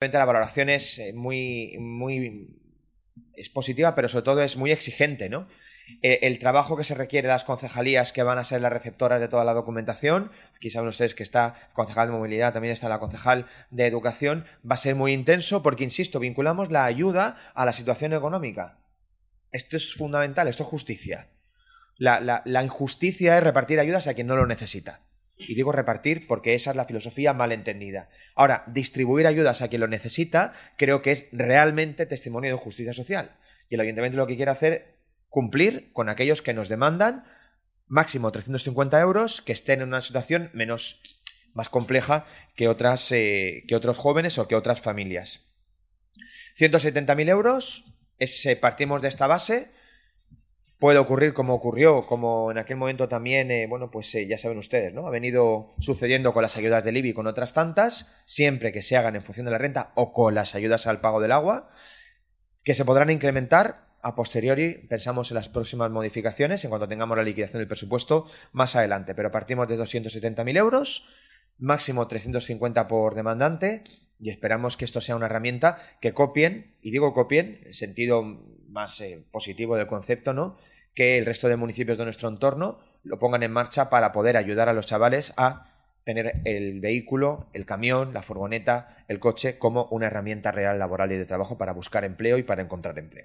La valoración es eh, muy, muy es positiva, pero sobre todo es muy exigente, ¿no? Eh, el trabajo que se requiere de las concejalías que van a ser las receptoras de toda la documentación, aquí saben ustedes que está el concejal de movilidad, también está la concejal de educación, va a ser muy intenso porque, insisto, vinculamos la ayuda a la situación económica. Esto es fundamental, esto es justicia. la injusticia es repartir ayudas a quien no lo necesita. Y digo repartir porque esa es la filosofía mal entendida. Ahora, distribuir ayudas a quien lo necesita creo que es realmente testimonio de justicia social. Y el ayuntamiento lo que quiere hacer cumplir con aquellos que nos demandan máximo 350 euros, que estén en una situación menos más compleja que, otras, eh, que otros jóvenes o que otras familias. 170.000 euros, es, partimos de esta base puede ocurrir como ocurrió, como en aquel momento también, eh, bueno, pues eh, ya saben ustedes, ¿no? Ha venido sucediendo con las ayudas del IBI y con otras tantas, siempre que se hagan en función de la renta o con las ayudas al pago del agua, que se podrán incrementar a posteriori, pensamos en las próximas modificaciones, en cuanto tengamos la liquidación del presupuesto más adelante, pero partimos de 270.000 euros, máximo 350 por demandante, y esperamos que esto sea una herramienta que copien, y digo copien, en sentido más eh, positivo del concepto, ¿no? Que el resto de municipios de nuestro entorno lo pongan en marcha para poder ayudar a los chavales a tener el vehículo, el camión, la furgoneta, el coche como una herramienta real laboral y de trabajo para buscar empleo y para encontrar empleo.